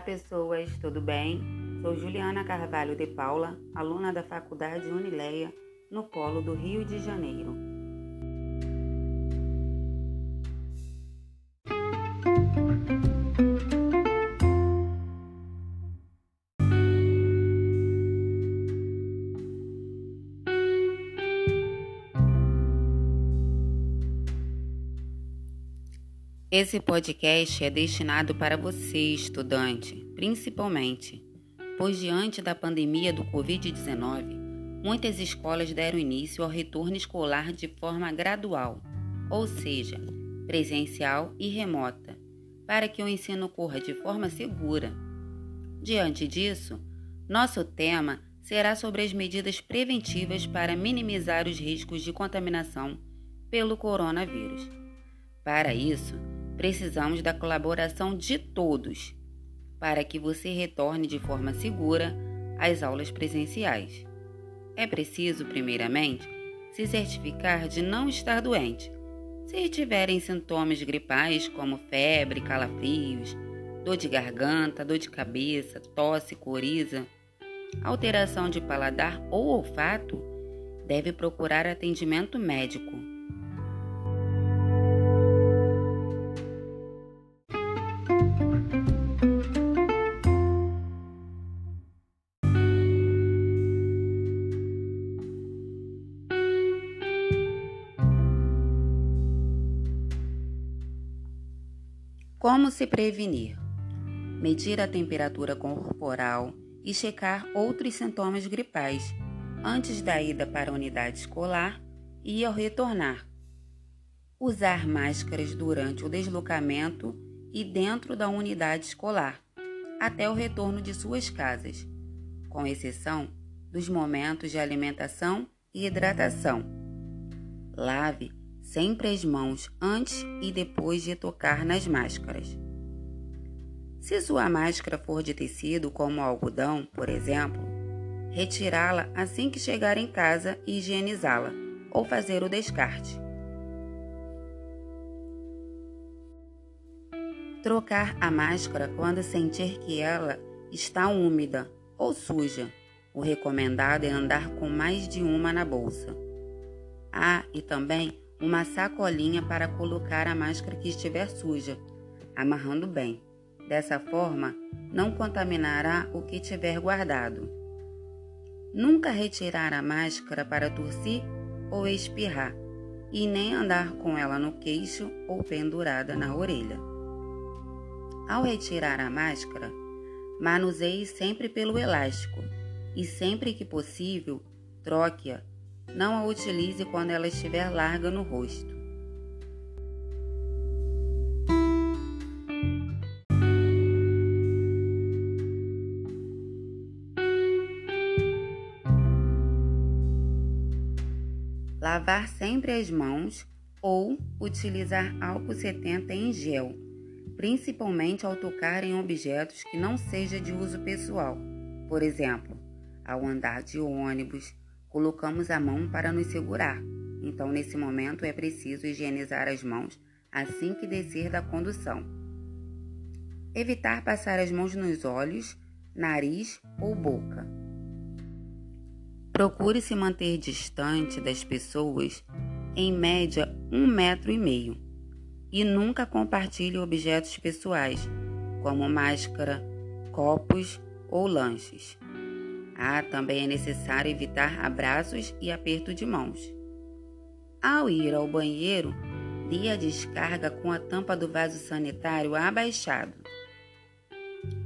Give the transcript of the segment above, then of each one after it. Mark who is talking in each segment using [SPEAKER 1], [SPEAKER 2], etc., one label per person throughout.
[SPEAKER 1] pessoas, tudo bem? Sou Juliana Carvalho de Paula, aluna da Faculdade Unileia, no Polo do Rio de Janeiro. Esse podcast é destinado para você, estudante, principalmente, pois diante da pandemia do Covid-19, muitas escolas deram início ao retorno escolar de forma gradual, ou seja, presencial e remota, para que o ensino ocorra de forma segura. Diante disso, nosso tema será sobre as medidas preventivas para minimizar os riscos de contaminação pelo coronavírus. Para isso, Precisamos da colaboração de todos para que você retorne de forma segura às aulas presenciais. É preciso, primeiramente, se certificar de não estar doente. Se tiverem sintomas gripais como febre, calafrios, dor de garganta, dor de cabeça, tosse, coriza, alteração de paladar ou olfato, deve procurar atendimento médico. Como se prevenir? Medir a temperatura corporal e checar outros sintomas gripais antes da ida para a unidade escolar e ao retornar. Usar máscaras durante o deslocamento e dentro da unidade escolar até o retorno de suas casas, com exceção dos momentos de alimentação e hidratação. Lave sempre as mãos antes e depois de tocar nas máscaras. Se sua máscara for de tecido, como algodão, por exemplo, retirá-la assim que chegar em casa e higienizá-la, ou fazer o descarte. Trocar a máscara quando sentir que ela está úmida ou suja. O recomendado é andar com mais de uma na bolsa. Ah, e também uma sacolinha para colocar a máscara que estiver suja, amarrando bem. Dessa forma, não contaminará o que tiver guardado. Nunca retirar a máscara para tossir ou espirrar, e nem andar com ela no queixo ou pendurada na orelha. Ao retirar a máscara, manuseie sempre pelo elástico e sempre que possível, troque-a não a utilize quando ela estiver larga no rosto. Lavar sempre as mãos ou utilizar álcool 70 em gel, principalmente ao tocar em objetos que não seja de uso pessoal, por exemplo, ao andar de ônibus, colocamos a mão para nos segurar. Então, nesse momento, é preciso higienizar as mãos assim que descer da condução. Evitar passar as mãos nos olhos, nariz ou boca. Procure se manter distante das pessoas, em média um metro e meio, e nunca compartilhe objetos pessoais, como máscara, copos ou lanches. Ah, também é necessário evitar abraços e aperto de mãos. Ao ir ao banheiro, dê a descarga com a tampa do vaso sanitário abaixado.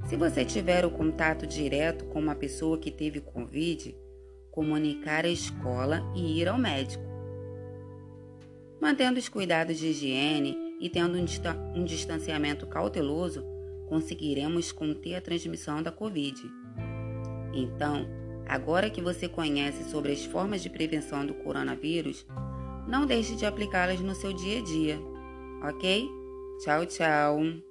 [SPEAKER 1] Se você tiver o contato direto com uma pessoa que teve Covid, comunicar à escola e ir ao médico. Mantendo os cuidados de higiene e tendo um distanciamento cauteloso, conseguiremos conter a transmissão da Covid. Então, agora que você conhece sobre as formas de prevenção do coronavírus, não deixe de aplicá-las no seu dia a dia, ok? Tchau, tchau!